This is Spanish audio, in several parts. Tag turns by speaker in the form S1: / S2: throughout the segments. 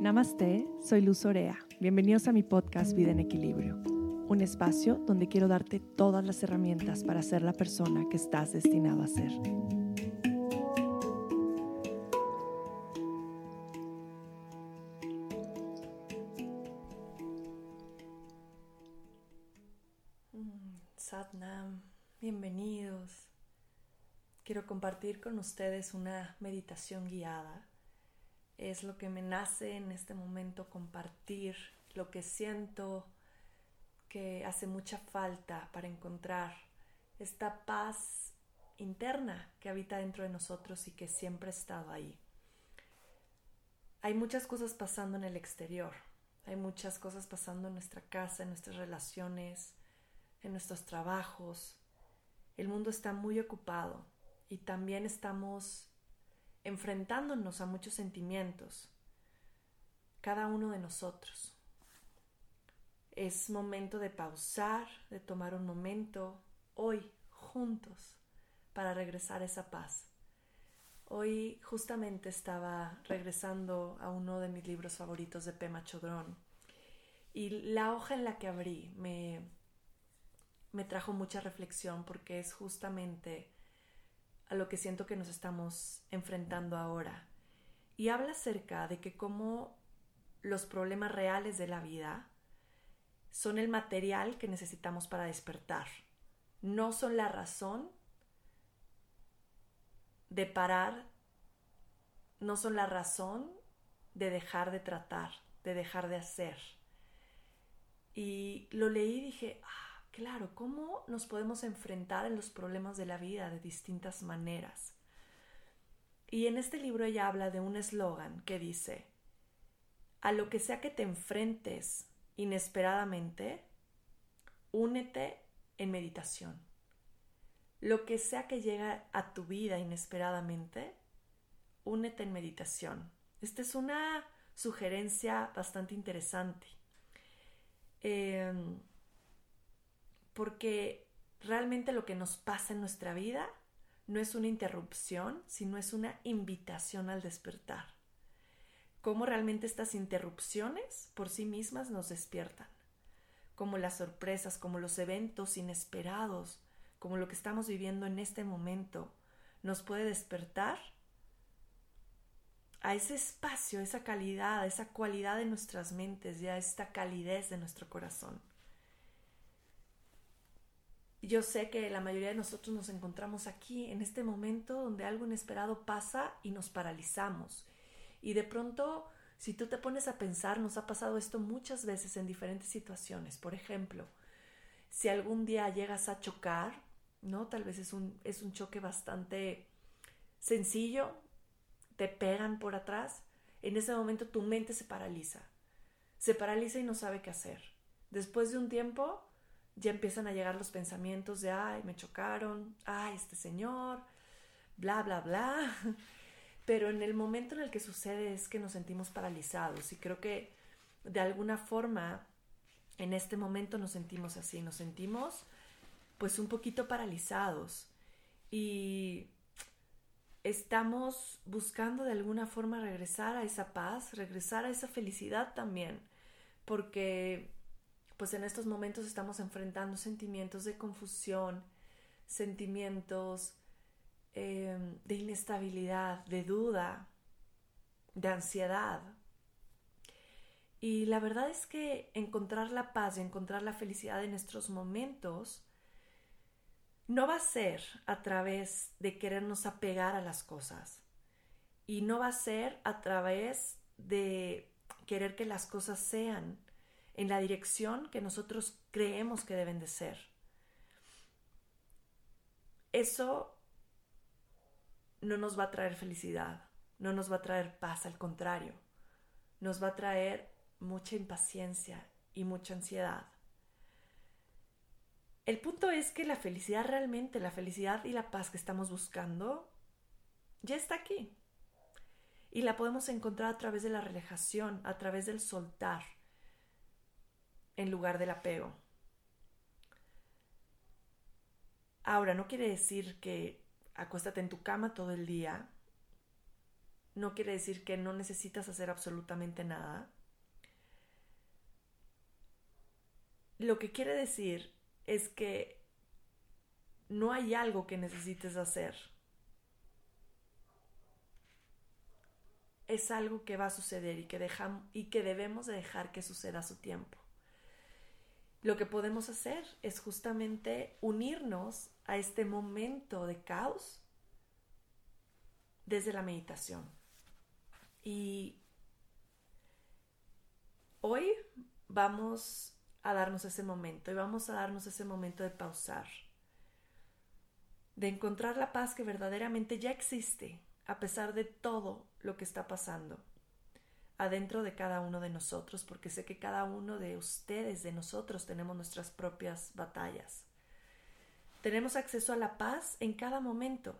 S1: Namaste, soy Luz Orea. Bienvenidos a mi podcast Vida en Equilibrio, un espacio donde quiero darte todas las herramientas para ser la persona que estás destinado a ser. Satnam, bienvenidos. Quiero compartir con ustedes una meditación guiada es lo que me nace en este momento compartir, lo que siento que hace mucha falta para encontrar esta paz interna que habita dentro de nosotros y que siempre ha estado ahí. Hay muchas cosas pasando en el exterior, hay muchas cosas pasando en nuestra casa, en nuestras relaciones, en nuestros trabajos. El mundo está muy ocupado y también estamos enfrentándonos a muchos sentimientos, cada uno de nosotros. Es momento de pausar, de tomar un momento hoy juntos para regresar esa paz. Hoy justamente estaba regresando a uno de mis libros favoritos de Pema Chodrón y la hoja en la que abrí me, me trajo mucha reflexión porque es justamente a lo que siento que nos estamos enfrentando ahora. Y habla acerca de que como los problemas reales de la vida son el material que necesitamos para despertar. No son la razón de parar, no son la razón de dejar de tratar, de dejar de hacer. Y lo leí y dije, ah, claro, cómo nos podemos enfrentar en los problemas de la vida de distintas maneras. Y en este libro ella habla de un eslogan que dice, a lo que sea que te enfrentes inesperadamente, únete en meditación. Lo que sea que llega a tu vida inesperadamente, únete en meditación. Esta es una sugerencia bastante interesante. Em, porque realmente lo que nos pasa en nuestra vida no es una interrupción, sino es una invitación al despertar. Cómo realmente estas interrupciones por sí mismas nos despiertan. Como las sorpresas, como los eventos inesperados, como lo que estamos viviendo en este momento, nos puede despertar a ese espacio, a esa calidad, a esa cualidad de nuestras mentes y a esta calidez de nuestro corazón yo sé que la mayoría de nosotros nos encontramos aquí en este momento donde algo inesperado pasa y nos paralizamos. Y de pronto, si tú te pones a pensar, nos ha pasado esto muchas veces en diferentes situaciones. Por ejemplo, si algún día llegas a chocar, ¿no? Tal vez es un, es un choque bastante sencillo, te pegan por atrás, en ese momento tu mente se paraliza. Se paraliza y no sabe qué hacer. Después de un tiempo, ya empiezan a llegar los pensamientos de, ay, me chocaron, ay, este señor, bla, bla, bla. Pero en el momento en el que sucede es que nos sentimos paralizados y creo que de alguna forma en este momento nos sentimos así, nos sentimos pues un poquito paralizados y estamos buscando de alguna forma regresar a esa paz, regresar a esa felicidad también, porque pues en estos momentos estamos enfrentando sentimientos de confusión, sentimientos em, de inestabilidad, de duda, de ansiedad. Y la verdad es que encontrar la paz y encontrar la felicidad en estos momentos no va a ser a través de querernos apegar a las cosas y no va a ser a través de querer que las cosas sean en la dirección que nosotros creemos que deben de ser. Eso no nos va a traer felicidad, no nos va a traer paz, al contrario, nos va a traer mucha impaciencia y mucha ansiedad. El punto es que la felicidad realmente, la felicidad y la paz que estamos buscando, ya está aquí. Y la podemos encontrar a través de la relajación, a través del soltar, en lugar del apego. Ahora, no quiere decir que acuéstate en tu cama todo el día no quiere decir que no necesitas hacer absolutamente nada. Lo que quiere decir es que no hay algo que necesites hacer. Es algo que va a suceder y que, y que debemos de dejar que suceda a su tiempo. Lo que podemos hacer es justamente unirnos a este momento de caos desde la meditación. Y hoy vamos a darnos ese momento y vamos a darnos ese momento de pausar, de encontrar la paz que verdaderamente ya existe a pesar de todo lo que está pasando adentro de cada uno de nosotros, porque sé que cada uno de ustedes, de nosotros, tenemos nuestras propias batallas. Tenemos acceso a la paz en cada momento.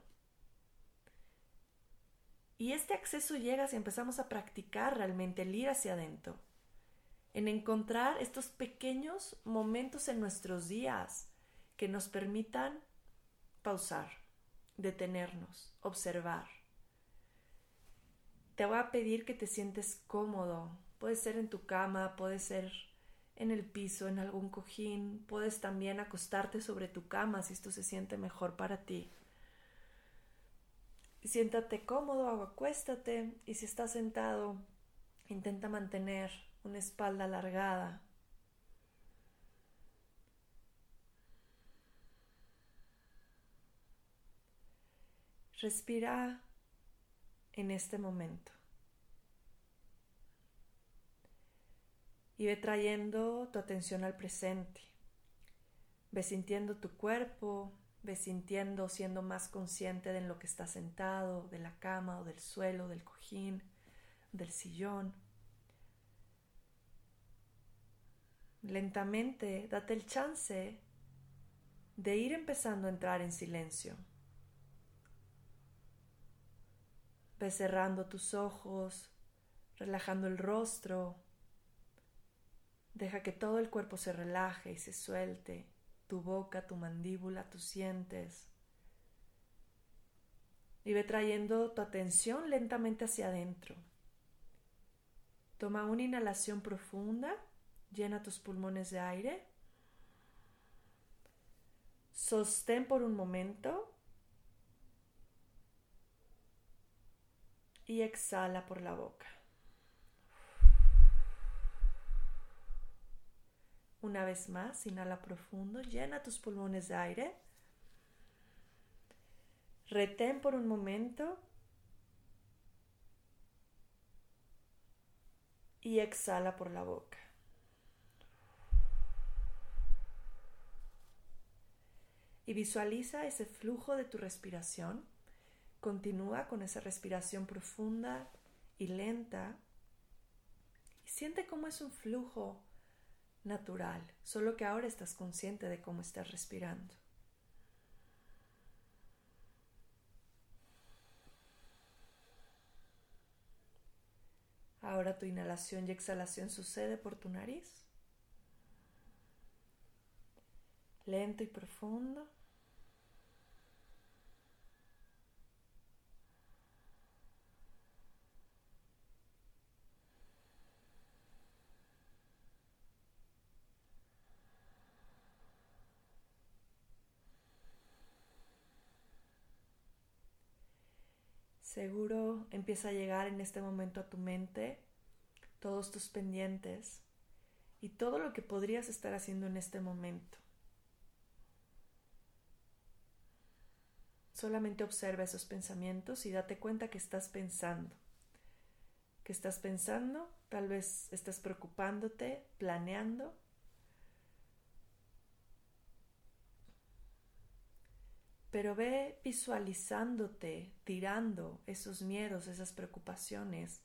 S1: Y este acceso llega si empezamos a practicar realmente el ir hacia adentro, en encontrar estos pequeños momentos en nuestros días que nos permitan pausar, detenernos, observar. Te voy a pedir que te sientes cómodo. Puede ser en tu cama, puede ser en el piso, en algún cojín. Puedes también acostarte sobre tu cama si esto se siente mejor para ti. Siéntate cómodo acuéstate y si estás sentado, intenta mantener una espalda alargada. Respira en este momento. Y ve trayendo tu atención al presente. Ve sintiendo tu cuerpo, ve sintiendo, siendo más consciente de lo que está sentado, de la cama o del suelo, del cojín, del sillón. Lentamente, date el chance de ir empezando a entrar en silencio. Ve cerrando tus ojos, relajando el rostro. Deja que todo el cuerpo se relaje y se suelte, tu boca, tu mandíbula, tus dientes. Y ve trayendo tu atención lentamente hacia adentro. Toma una inhalación profunda, llena tus pulmones de aire. Sostén por un momento y exhala por la boca. Una vez más, inhala profundo, llena tus pulmones de aire. Retén por un momento y exhala por la boca. Y visualiza ese flujo de tu respiración Continúa con esa respiración profunda y lenta. Y siente cómo es un flujo natural, solo que ahora estás consciente de cómo estás respirando. Ahora tu inhalación y exhalación sucede por tu nariz. Lento y profundo. Seguro empieza a llegar en este momento a tu mente todos tus pendientes y todo lo que podrías estar haciendo en este momento. Solamente observa esos pensamientos y date cuenta que estás pensando. Que estás pensando, tal vez estás preocupándote, planeando pero ve visualizándote tirando esos miedos, esas preocupaciones,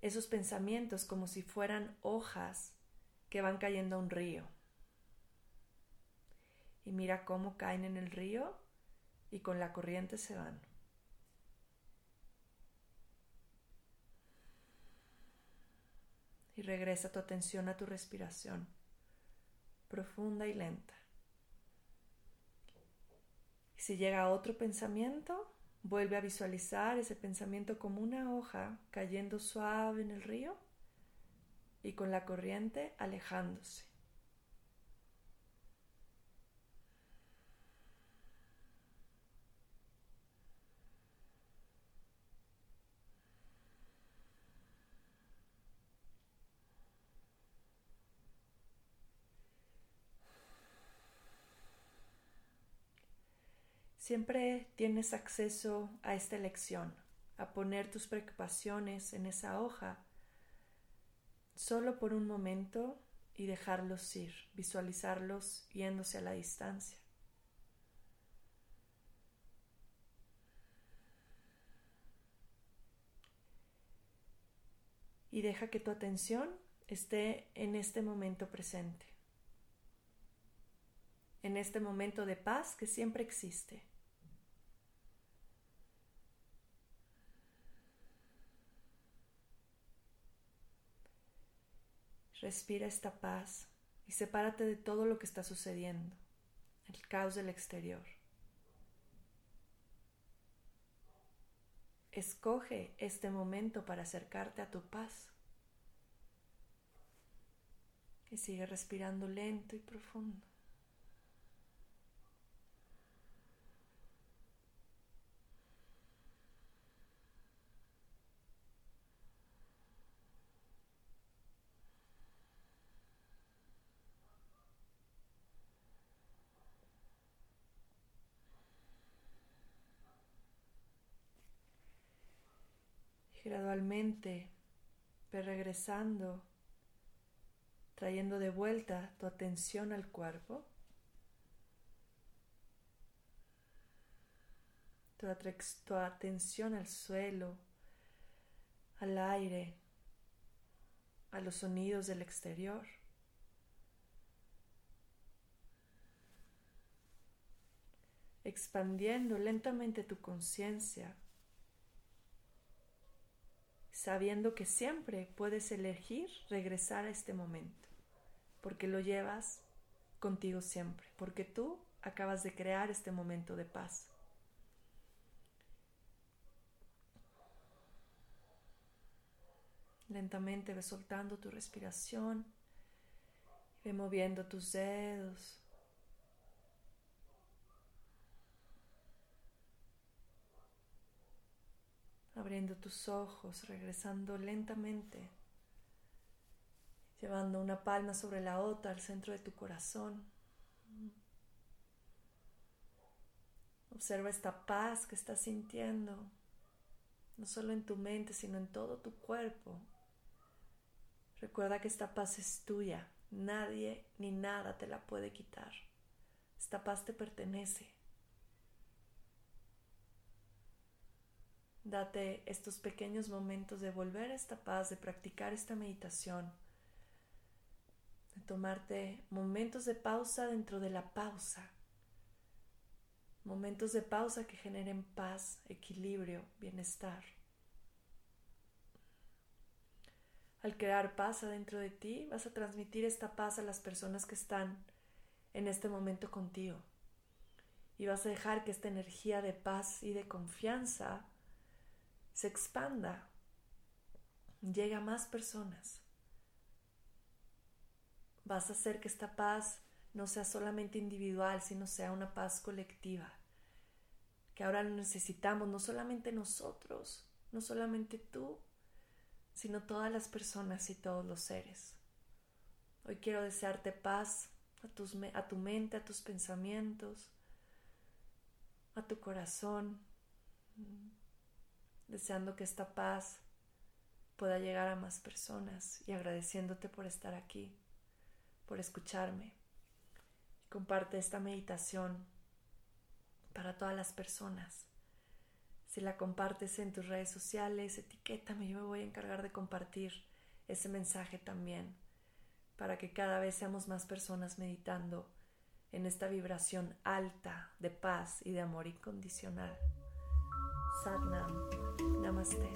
S1: esos pensamientos como si fueran hojas que van cayendo a un río. Y mira cómo caen en el río y con la corriente se van. Y regresa tu atención a tu respiración, profunda y lenta. Si llega otro pensamiento, Vuelve a visualizar ese pensamiento como una hoja cayendo suave en el río y con la corriente alejándose. Siempre tienes acceso a esta elección, a poner tus preocupaciones en esa hoja solo por un momento y dejarlos ir, visualizarlos yéndose a la distancia. Y deja que tu atención esté en este momento presente, en este momento de paz que siempre existe. Respira esta paz y sepárate de todo lo que está sucediendo, el caos del exterior. Escoge este momento para acercarte a tu paz. Y sigue respirando lento y profundo. Gradualmente regresando, trayendo de vuelta tu atención al cuerpo, tu, tu atención al suelo, al aire, a los sonidos del exterior. expandiendo lentamente tu conciencia sabiendo que siempre puedes elegir regresar a este momento, porque lo llevas contigo siempre, porque tú acabas de crear este momento de paz. Lentamente ve soltando tu respiración, ve moviendo tus dedos, abriendo tus ojos, regresando lentamente, llevando una palma sobre la otra al centro de tu corazón. Observa esta paz que estás sintiendo, no solo en tu mente, sino en todo tu cuerpo. Recuerda que esta paz es tuya, nadie ni nada te la puede quitar. Esta paz te pertenece. Date estos pequeños momentos de volver a esta paz, de practicar esta meditación, de tomarte momentos de pausa dentro de la pausa, momentos de pausa que generen paz, equilibrio, bienestar. Al crear paz adentro de ti, vas a transmitir esta paz a las personas que están en este momento contigo. Y vas a dejar que esta energía de paz y de confianza se expanda, llegue a más personas. Vas a hacer que esta paz no sea solamente individual, sino sea una paz colectiva. Que ahora necesitamos no solamente nosotros, no solamente tú, sino todas las personas y todos los seres. Hoy quiero desearte paz a, tus, a tu mente, a tus pensamientos, a tu corazón deseando que esta paz pueda llegar a más personas y agradeciéndote por estar aquí, por escucharme. Comparte esta meditación para todas las personas. Si la compartes en tus redes sociales, etiquétame, yo me voy a encargar de compartir ese mensaje también, para que cada vez seamos más personas meditando en esta vibración alta de paz y de amor incondicional. Satnam. Namaste.